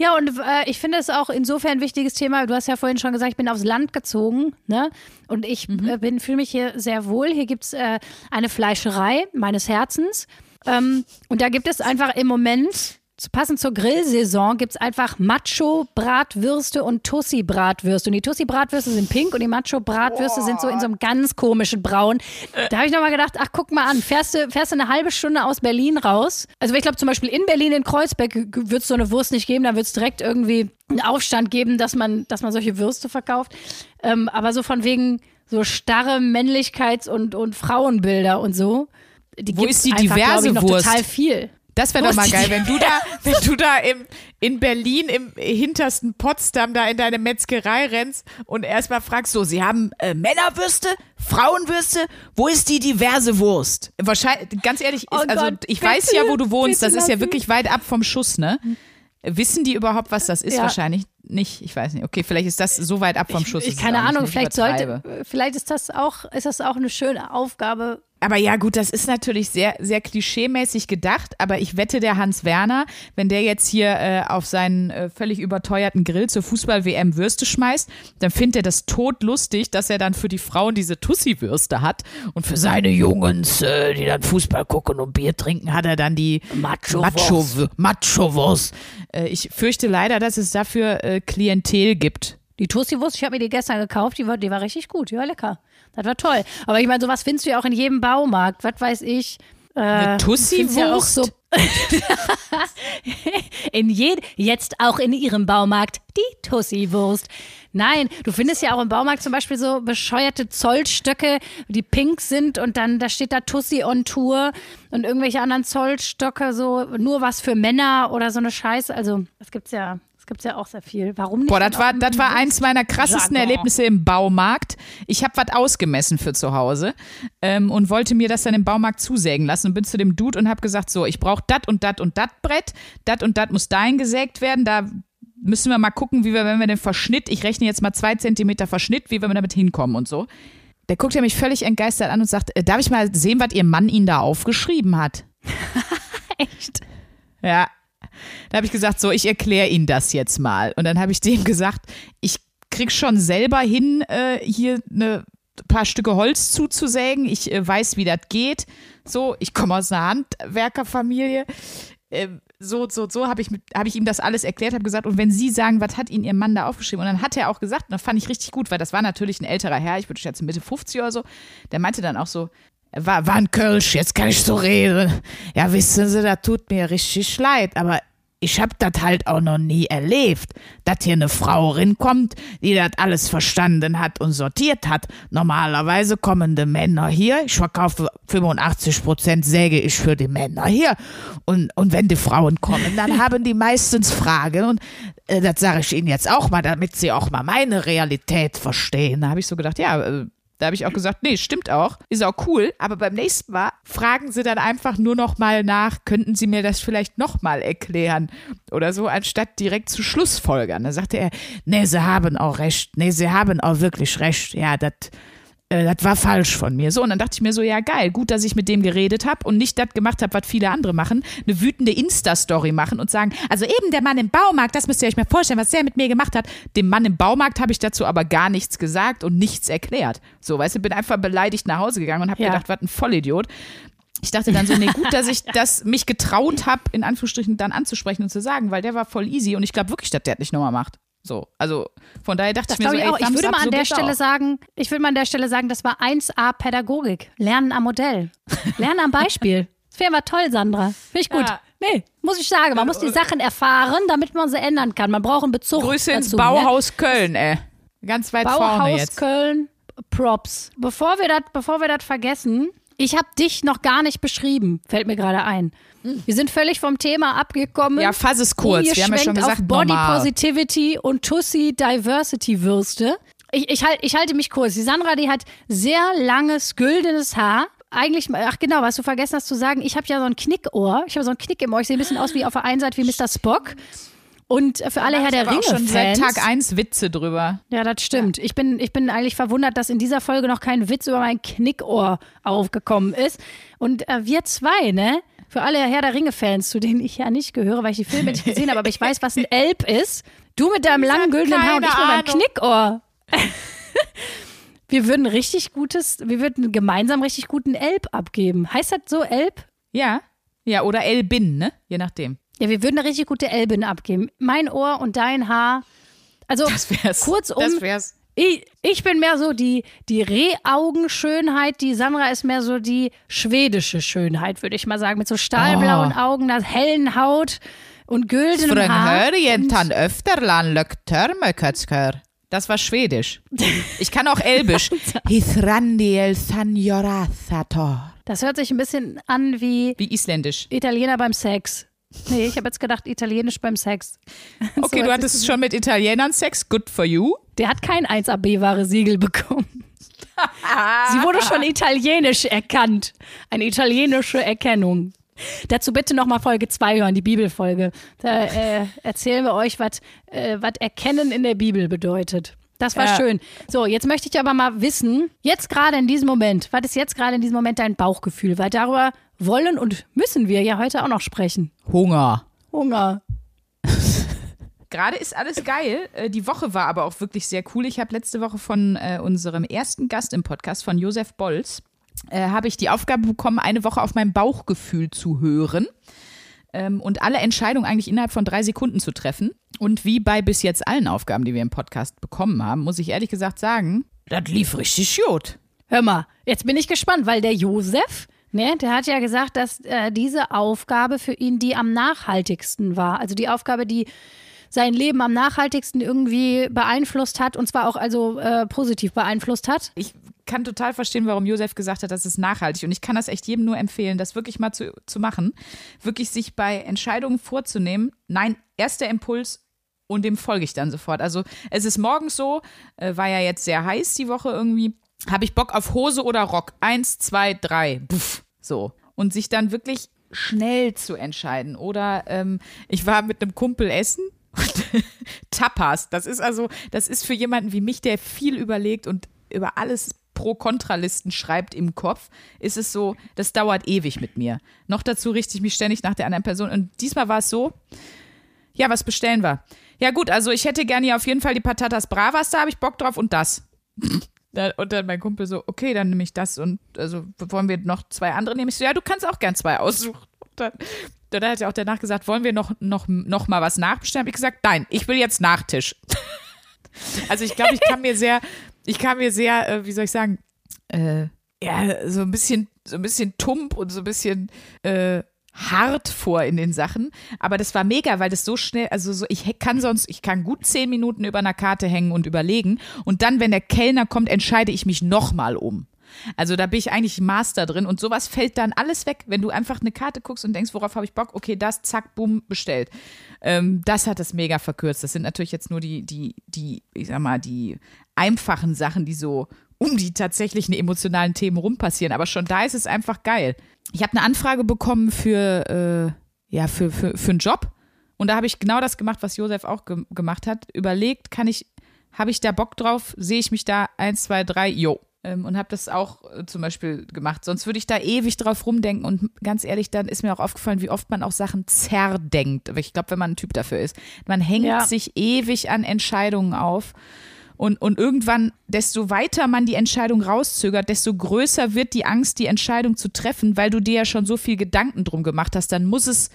Ja, und äh, ich finde es auch insofern ein wichtiges Thema. Du hast ja vorhin schon gesagt, ich bin aufs Land gezogen, ne? Und ich mhm. äh, fühle mich hier sehr wohl. Hier gibt es äh, eine Fleischerei meines Herzens. Ähm, und da gibt es einfach im Moment passend zur Grillsaison gibt es einfach Macho-Bratwürste und Tussi-Bratwürste. Und die Tussi-Bratwürste sind pink und die Macho-Bratwürste sind so in so einem ganz komischen Braun. Da habe ich nochmal gedacht, ach guck mal an, fährst du, fährst du eine halbe Stunde aus Berlin raus? Also ich glaube zum Beispiel in Berlin in Kreuzberg wird es so eine Wurst nicht geben, da wird es direkt irgendwie einen Aufstand geben, dass man, dass man solche Würste verkauft. Ähm, aber so von wegen so starre Männlichkeits- und, und Frauenbilder und so. Die Wo ist die einfach, diverse ich, noch Wurst? Total viel. Das wäre doch mal geil, wenn du da, wenn du da im, in Berlin im hintersten Potsdam da in deine Metzgerei rennst und erstmal fragst, so, sie haben äh, Männerwürste, Frauenwürste, wo ist die diverse Wurst? Wahrscheinlich, ganz ehrlich, ist, oh also Gott, ich bitte, weiß ja, wo du wohnst, das ist ja wirklich weit ab vom Schuss, ne? Wissen die überhaupt, was das ist? Ja. Wahrscheinlich nicht. Ich weiß nicht. Okay, vielleicht ist das so weit ab vom Schuss. Ich, keine Ahnung. Vielleicht sollte, vielleicht ist das auch, ist das auch eine schöne Aufgabe, aber ja, gut, das ist natürlich sehr, sehr klischeemäßig gedacht, aber ich wette, der Hans Werner, wenn der jetzt hier äh, auf seinen äh, völlig überteuerten Grill zur Fußball-WM Würste schmeißt, dann findet er das totlustig, dass er dann für die Frauen diese Tussi-Würste hat und für seine Jungs, äh, die dann Fußball gucken und Bier trinken, hat er dann die Macho-Wurst. Macho, Macho äh, ich fürchte leider, dass es dafür äh, Klientel gibt. Die Tussi-Wurst, ich habe mir die gestern gekauft, die war, die war richtig gut, die war lecker. Das war toll. Aber ich meine, sowas findest du ja auch in jedem Baumarkt. Was weiß ich. Äh, Eine Tussi-Wurst? Ja auch so in jed jetzt auch in ihrem Baumarkt die Tussi-Wurst. Nein, du findest ja auch im Baumarkt zum Beispiel so bescheuerte Zollstöcke, die pink sind und dann da steht da Tussi on Tour und irgendwelche anderen Zollstöcke, so nur was für Männer oder so eine Scheiße. Also, das gibt's ja gibt es ja auch sehr viel. Warum nicht? Boah, das war, das war eins meiner krassesten Jargon. Erlebnisse im Baumarkt. Ich habe was ausgemessen für zu Hause ähm, und wollte mir das dann im Baumarkt zusägen lassen und bin zu dem Dude und habe gesagt, so, ich brauche dat und dat und dat Brett, dat und dat muss dahin gesägt werden, da müssen wir mal gucken, wie wir, wenn wir den Verschnitt, ich rechne jetzt mal zwei Zentimeter Verschnitt, wie wir damit hinkommen und so. Der guckt ja mich völlig entgeistert an und sagt, äh, darf ich mal sehen, was ihr Mann Ihnen da aufgeschrieben hat? Echt? Ja, da habe ich gesagt, so, ich erkläre Ihnen das jetzt mal. Und dann habe ich dem gesagt, ich krieg schon selber hin, äh, hier eine paar Stücke Holz zuzusägen. Ich äh, weiß, wie das geht. So, ich komme aus einer Handwerkerfamilie. Äh, so, so, so habe ich, hab ich ihm das alles erklärt, habe gesagt, und wenn Sie sagen, was hat Ihnen Ihr Mann da aufgeschrieben? Und dann hat er auch gesagt, und das fand ich richtig gut, weil das war natürlich ein älterer Herr, ich würde schätzen Mitte 50 oder so, der meinte dann auch so, war, war ein Kölsch, jetzt kann ich so reden. Ja, wissen Sie, das tut mir richtig leid, aber ich hab das halt auch noch nie erlebt, dass hier eine Frau rinkommt, die das alles verstanden hat und sortiert hat. Normalerweise kommen die Männer hier, ich verkaufe 85 Prozent säge ich für die Männer hier. Und, und wenn die Frauen kommen, dann haben die meistens Fragen und äh, das sage ich Ihnen jetzt auch mal, damit Sie auch mal meine Realität verstehen. Da habe ich so gedacht, ja, äh, Da habe ich auch gesagt, nee, stimmt auch, ist auch cool. Aber beim nächsten Mal fragen sie dann einfach nur noch mal nach, könnten sie mir das vielleicht noch mal erklären oder so, anstatt direkt zu Schlussfolgern. Da sagte er, nee, sie haben auch recht, nee, sie haben auch wirklich recht. Ja, das äh, das war falsch von mir. So, und dann dachte ich mir so, ja geil, gut, dass ich mit dem geredet habe und nicht das gemacht habe, was viele andere machen, eine wütende Insta-Story machen und sagen, also eben der Mann im Baumarkt, das müsst ihr euch mal vorstellen, was der mit mir gemacht hat. Dem Mann im Baumarkt habe ich dazu aber gar nichts gesagt und nichts erklärt. So, weißt du, bin einfach beleidigt nach Hause gegangen und habe Ja. gedacht, was ein Vollidiot. Ich dachte dann so, nee, gut, dass ich das mich getraut habe, in Anführungsstrichen dann anzusprechen und zu sagen, weil der war voll easy und ich glaube wirklich, dass der das nicht nochmal macht. So, also von daher dachte Das ich mir so, ich ey, auch. Ich würde mal an so der Stelle auch. sagen, ich würde mal an der Stelle sagen, das war 1A Pädagogik. Lernen am Modell. Lernen am Beispiel. Das wäre mal toll, Sandra. Finde ich gut. Ja. Nee, muss ich sagen. Man muss die Sachen erfahren, damit man sie ändern kann. Man braucht einen Bezug Grüße ins dazu, ne? Bauhaus Köln, ey. Ganz weit vorne Bauhaus jetzt. Köln, Props. Bevor wir das bevor wir das vergessen, ich habe dich noch gar nicht beschrieben, fällt mir gerade ein. Wir sind völlig vom Thema abgekommen. Ja, fass es kurz. Wir haben ja schon gesagt, auf Body normal. Positivity und Tussi Diversity Würste. Ich, ich, halt, ich halte mich kurz. Die Sandra, die hat sehr langes, güldenes Haar. Eigentlich, ach genau, was du vergessen hast zu sagen, ich habe ja so ein Knickohr. Ich habe so ein Knick im Ohr. Ich sehe ein bisschen aus wie auf der einen Seite wie Mr. Spock. Und für alle Herr der aber auch schon seit. Tag 1 Witze drüber. Ja, das stimmt. Ich, bin, ich bin eigentlich verwundert, dass in dieser Folge noch kein Witz über mein Knickohr aufgekommen ist. Und äh, wir zwei, ne? Für alle Herr der Ringe-Fans, zu denen ich ja nicht gehöre, weil ich die Filme nicht gesehen habe, aber ich weiß, was ein Elb ist. Du mit deinem langen güldenen Haar und ich mit meinem Knickohr. wir würden richtig gutes, wir würden gemeinsam richtig guten Elb abgeben. Heißt das so Elb? Ja. Ja, oder Elbin, ne? Je nachdem. Ja, wir würden eine richtig gute Elbin abgeben. Mein Ohr und dein Haar. Also Das wär's. kurzum, Das wär's. Ich, ich bin mehr so die, die Rehaugenschönheit, die Sandra ist mehr so die schwedische Schönheit, würde ich mal sagen. Mit so stahlblauen Augen, einer hellen Haut und güldenem Haar. Und, öfterland löktörmökötskör. Das war Schwedisch. Ich kann auch Elbisch. Hithrandiel sanjorathator. das hört sich ein bisschen an wie Wie Isländisch. Italiener beim Sex. Nee, ich habe jetzt gedacht, Italienisch beim Sex. Okay, So du hattest schon mit Italienern Sex. Good for you. Der hat kein 1AB-Ware-Siegel bekommen. Sie wurde schon italienisch erkannt. Eine italienische Erkennung. Dazu bitte nochmal Folge 2 hören, die Bibelfolge. Da äh, erzählen wir euch, was äh, Erkennen in der Bibel bedeutet. Das war Ja. schön. So, jetzt möchte ich aber mal wissen, jetzt gerade in diesem Moment, was ist jetzt gerade in diesem Moment dein Bauchgefühl? Weil darüber wollen und müssen wir ja heute auch noch sprechen. Hunger. Hunger. Gerade ist alles geil. Äh, Die Woche war aber auch wirklich sehr cool. Ich habe letzte Woche von äh, unserem ersten Gast im Podcast, von Josef Bolz, äh, habe ich die Aufgabe bekommen, eine Woche auf mein Bauchgefühl zu hören ähm, und alle Entscheidungen eigentlich innerhalb von drei Sekunden zu treffen. Und wie bei bis jetzt allen Aufgaben, die wir im Podcast bekommen haben, muss ich ehrlich gesagt sagen, das lief richtig gut. Hör mal, jetzt bin ich gespannt, weil der Josef, ne, der hat ja gesagt, dass äh, diese Aufgabe für ihn die am nachhaltigsten war. Also die Aufgabe, die sein Leben am nachhaltigsten irgendwie beeinflusst hat und zwar auch also äh, positiv beeinflusst hat. ich kann total verstehen, warum Josef gesagt hat, das ist nachhaltig. Und ich kann das echt jedem nur empfehlen, das wirklich mal zu, zu machen. Wirklich sich bei Entscheidungen vorzunehmen. Nein, erster Impuls und dem folge ich dann sofort. Also es ist morgens so, äh, war ja jetzt sehr heiß die Woche irgendwie. Habe ich Bock auf Hose oder Rock? Eins, zwei, drei. Puff. So. Und sich dann wirklich schnell zu entscheiden. Oder ähm, ich war mit einem Kumpel essen. Tapas, das ist also, das ist für jemanden wie mich, der viel überlegt und über alles Pro-Kontra-Listen schreibt im Kopf, ist es so, das dauert ewig mit mir. Noch dazu richte ich mich ständig nach der anderen Person. Und diesmal war es so, ja, was bestellen wir? Ja, gut, also ich hätte gerne auf jeden Fall die Patatas Bravas, da habe ich Bock drauf und das. Und dann mein Kumpel so, okay, dann nehme ich das und also wollen wir noch zwei andere nehmen? Ich so, ja, du kannst auch gern zwei aussuchen. Und dann, dann hat er auch danach gesagt, wollen wir noch, noch, noch mal was nachbestellen? Hab ich gesagt, nein, ich will jetzt Nachtisch. Also ich glaube, ich kann mir sehr, ich kann mir sehr, äh, wie soll ich sagen, äh, ja, so ein bisschen, so ein bisschen tump und so ein bisschen äh, hart vor in den Sachen. Aber das war mega, weil das so schnell, also so, ich kann sonst, ich kann gut zehn Minuten über einer Karte hängen und überlegen. Und dann, wenn der Kellner kommt, entscheide ich mich nochmal um. Also da bin ich eigentlich Master drin und sowas fällt dann alles weg, wenn du einfach eine Karte guckst und denkst, worauf habe ich Bock? Okay, das, zack, bumm, bestellt. Ähm, das hat das mega verkürzt. Das sind natürlich jetzt nur die, die, die, ich sag mal, die einfachen Sachen, die so um die tatsächlichen emotionalen Themen rum passieren. Aber schon da ist es einfach geil. Ich habe eine Anfrage bekommen für, äh, ja, für, für, für einen Job. Und da habe ich genau das gemacht, was Josef auch ge gemacht hat. Überlegt, kann ich, habe ich da Bock drauf? Sehe ich mich da? Eins, zwei, drei, jo. Ähm, und habe das auch äh, zum Beispiel gemacht. Sonst würde ich da ewig drauf rumdenken. Und ganz ehrlich, dann ist mir auch aufgefallen, wie oft man auch Sachen zerdenkt. Ich glaube, wenn man ein Typ dafür ist. Man hängt Ja. sich ewig an Entscheidungen auf. Und, und irgendwann, desto weiter man die Entscheidung rauszögert, desto größer wird die Angst, die Entscheidung zu treffen, weil du dir ja schon so viel Gedanken drum gemacht hast. Dann muss es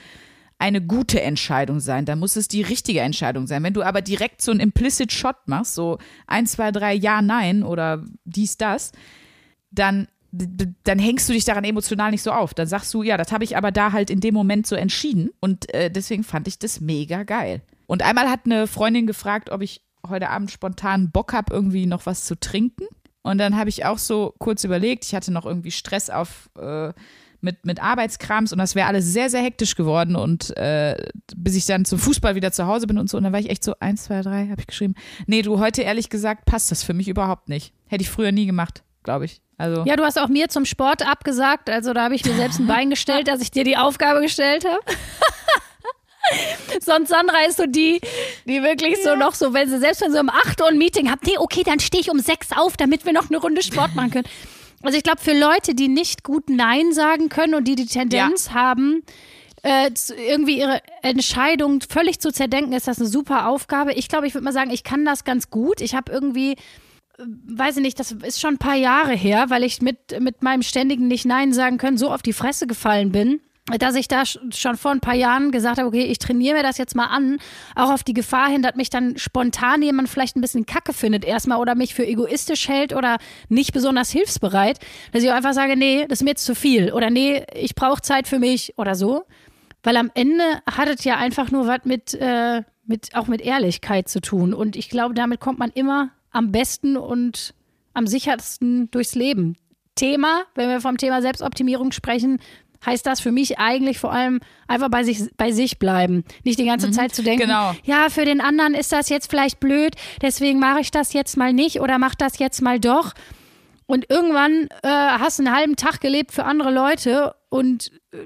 eine gute Entscheidung sein, dann muss es die richtige Entscheidung sein. Wenn du aber direkt so einen Implicit Shot machst, so ein, zwei, drei, ja, nein oder dies, das, dann, dann hängst du dich daran emotional nicht so auf. Dann sagst du, ja, das habe ich aber da halt in dem Moment so entschieden und äh, deswegen fand ich das mega geil. Und einmal hat eine Freundin gefragt, ob ich heute Abend spontan Bock habe, irgendwie noch was zu trinken. Und dann habe ich auch so kurz überlegt, ich hatte noch irgendwie Stress auf äh, mit, mit Arbeitskrams und das wäre alles sehr, sehr hektisch geworden. Und äh, bis ich dann zum Fußball wieder zu Hause bin und so, und dann war ich echt so, eins, zwei, drei, habe ich geschrieben. Nee, du, heute ehrlich gesagt passt das für mich überhaupt nicht. Hätte ich früher nie gemacht, glaube ich. Also. Ja, du hast auch mir zum Sport abgesagt, also da habe ich mir selbst ein Bein gestellt, dass ich dir die Aufgabe gestellt habe. Sonst Sandra ist so die, die wirklich so noch so, wenn sie selbst wenn sie um 8 Uhr ein Meeting hat, nee, okay, dann stehe ich um 6 auf, damit wir noch eine Runde Sport machen können. Also ich glaube, für Leute, die nicht gut Nein sagen können und die die Tendenz haben, äh, irgendwie ihre Entscheidung völlig zu zerdenken, ist das eine super Aufgabe. Ich glaube, ich würde mal sagen, ich kann das ganz gut. Ich habe irgendwie äh, weiß ich nicht, das ist schon ein paar Jahre her, weil ich mit, mit meinem ständigen Nicht-Nein sagen können so auf die Fresse gefallen bin, dass ich da sch- schon vor ein paar Jahren gesagt habe, okay, ich trainiere mir das jetzt mal an, auch auf die Gefahr hin, dass mich dann spontan jemand vielleicht ein bisschen kacke findet erstmal oder mich für egoistisch hält oder nicht besonders hilfsbereit, dass ich einfach sage, nee, das ist mir jetzt zu viel oder nee, ich brauche Zeit für mich oder so. Weil am Ende hat es ja einfach nur was mit, äh, mit, auch mit Ehrlichkeit zu tun. Und ich glaube, damit kommt man immer am besten und am sichersten durchs Leben. Thema, wenn wir vom Thema Selbstoptimierung sprechen, heißt das für mich eigentlich vor allem einfach bei sich, bei sich bleiben. Nicht die ganze Zeit zu denken, genau. ja, für den anderen ist das jetzt vielleicht blöd, deswegen mache ich das jetzt mal nicht oder mach das jetzt mal doch. Und irgendwann äh, hast du einen halben Tag gelebt für andere Leute und äh,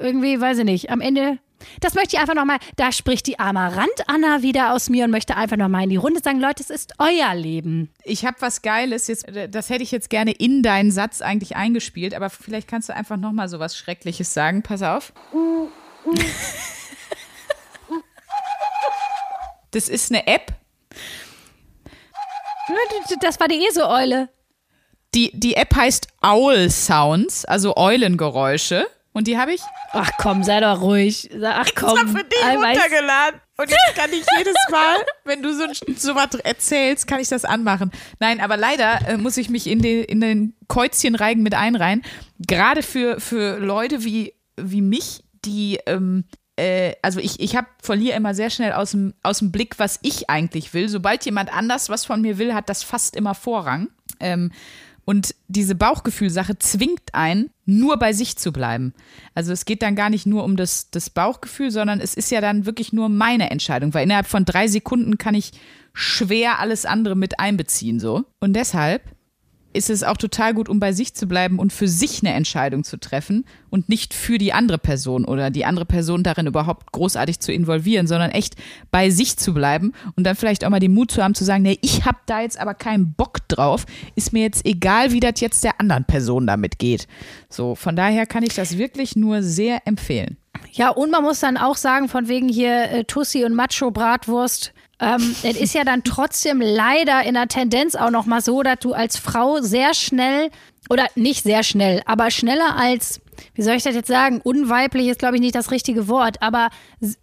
irgendwie, weiß ich nicht, am Ende, das möchte ich einfach nochmal, da spricht die Amarant-Anna wieder aus mir und möchte einfach nochmal in die Runde sagen, Leute, es ist euer Leben. Ich habe was Geiles, jetzt, das hätte ich jetzt gerne in deinen Satz eigentlich eingespielt, aber vielleicht kannst du einfach nochmal so was Schreckliches sagen. Pass auf. Das ist eine App, Das war die ESO-Eule. die, die App heißt Owl Sounds, also Eulengeräusche. Und die habe ich Ach komm, sei doch ruhig. Ach komm. Ei, weiß- runtergeladen. Und jetzt kann ich jedes Mal, wenn du so, so was erzählst, kann ich das anmachen. Nein, aber leider äh, muss ich mich in den, in den Käuzchenreigen mit einreihen. Gerade für, für Leute wie, wie mich, die, ähm, äh, also ich, ich hab, verliere immer sehr schnell aus dem, aus dem Blick, was ich eigentlich will. Sobald jemand anders was von mir will, hat das fast immer Vorrang. Ähm, und diese Bauchgefühlsache zwingt einen, nur bei sich zu bleiben. Also es geht dann gar nicht nur um das, das Bauchgefühl, sondern es ist ja dann wirklich nur meine Entscheidung, weil innerhalb von drei Sekunden kann ich schwer alles andere mit einbeziehen, so. Und deshalb ist es auch total gut, um bei sich zu bleiben und für sich eine Entscheidung zu treffen und nicht für die andere Person oder die andere Person darin überhaupt großartig zu involvieren, sondern echt bei sich zu bleiben und dann vielleicht auch mal den Mut zu haben zu sagen, nee, ich habe da jetzt aber keinen Bock drauf, ist mir jetzt egal, wie das jetzt der anderen Person damit geht. So, von daher kann ich das wirklich nur sehr empfehlen. Ja, und man muss dann auch sagen, von wegen hier äh, Tussi und Macho-Bratwurst, ähm, es ist ja dann trotzdem leider in der Tendenz auch noch mal so, dass du als Frau sehr schnell, oder nicht sehr schnell, aber schneller als, wie soll ich das jetzt sagen, unweiblich ist, glaube ich, nicht das richtige Wort, aber s-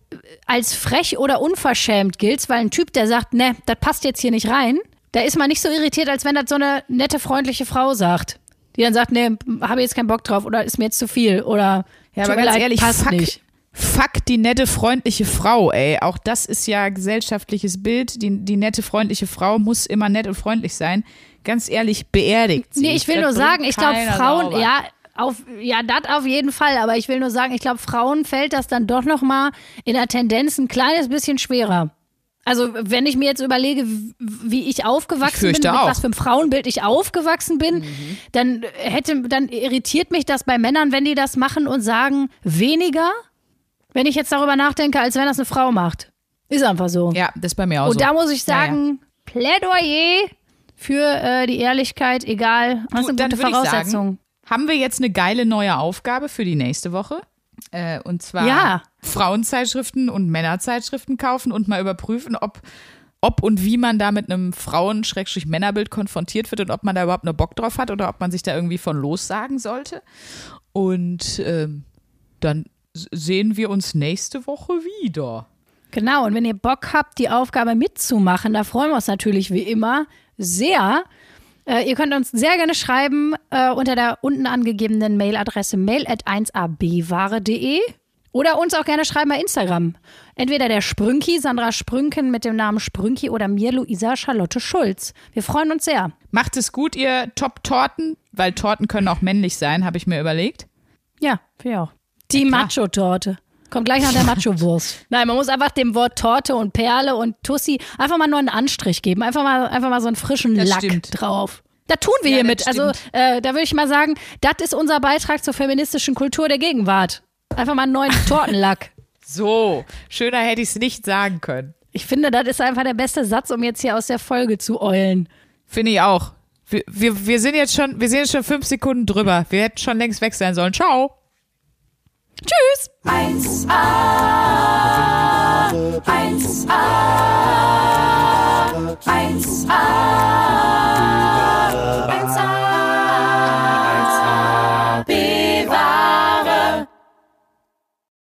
als frech oder unverschämt gilt's, weil ein Typ, der sagt, ne, das passt jetzt hier nicht rein, da ist man nicht so irritiert, als wenn das so eine nette, freundliche Frau sagt. Die dann sagt, ne, habe jetzt keinen Bock drauf oder ist mir jetzt zu viel oder Ja, aber ganz leid, ehrlich, passt fuck, nicht. Fuck die nette, freundliche Frau, ey. Auch das ist ja gesellschaftliches Bild. Die, die nette, freundliche Frau muss immer nett und freundlich sein. Ganz ehrlich, beerdigt sie. Nee, ich will Das nur sagen, ich glaube, Frauen, sauber. ja, auf, ja, das auf jeden Fall, aber ich will nur sagen, ich glaube, Frauen fällt das dann doch noch mal in der Tendenz ein kleines bisschen schwerer. Also wenn ich mir jetzt überlege, wie ich aufgewachsen Ich bin, mit auch. was für einem Frauenbild ich aufgewachsen bin, Mhm. dann hätte, dann irritiert mich das bei Männern, wenn die das machen und sagen weniger, wenn ich jetzt darüber nachdenke, als wenn das eine Frau macht. Ist einfach so. Ja, das ist bei mir auch und so. da muss ich Ja, ja. sagen, Plädoyer für äh, die Ehrlichkeit, egal. Das Du, ist dann eine gute würde ich Voraussetzung. sagen, haben wir jetzt eine geile neue Aufgabe für die nächste Woche. Äh, und zwar Ja. Frauenzeitschriften und Männerzeitschriften kaufen und mal überprüfen, ob, ob und wie man da mit einem Frauen-Männerbild konfrontiert wird und ob man da überhaupt nur Bock drauf hat oder ob man sich da irgendwie von lossagen sollte. Und ähm, dann sehen wir uns nächste Woche wieder. Genau, und wenn ihr Bock habt, die Aufgabe mitzumachen, da freuen wir uns natürlich wie immer sehr. Äh, ihr könnt uns sehr gerne schreiben äh, unter der unten angegebenen Mailadresse mail at 1abware.de oder uns auch gerne schreiben bei Instagram. Entweder der Sprünki, Sandra Sprünken mit dem Namen Sprünki oder mir, Luisa Charlotte Schulz. Wir freuen uns sehr. Macht es gut, ihr Top-Torten, weil Torten können auch männlich sein, habe ich mir überlegt. Ja, wir auch. Die Macho-Torte. Kommt gleich nach der Macho-Wurst. Nein, man muss einfach dem Wort Torte und Perle und Tussi einfach mal nur einen Anstrich geben. Einfach mal, einfach mal so einen frischen Das Lack stimmt. drauf. Da tun wir Ja, hiermit. Also, äh, da würde ich mal sagen, das ist unser Beitrag zur feministischen Kultur der Gegenwart. Einfach mal einen neuen Tortenlack. So, schöner hätte ich es nicht sagen können. Ich finde, das ist einfach der beste Satz, um jetzt hier aus der Folge zu eulen. Finde ich auch. Wir, wir, wir sind jetzt schon, wir sind jetzt schon fünf Sekunden drüber. Wir hätten schon längst weg sein sollen. Ciao. Tschüss. 1a, 1a, 1a, 1a.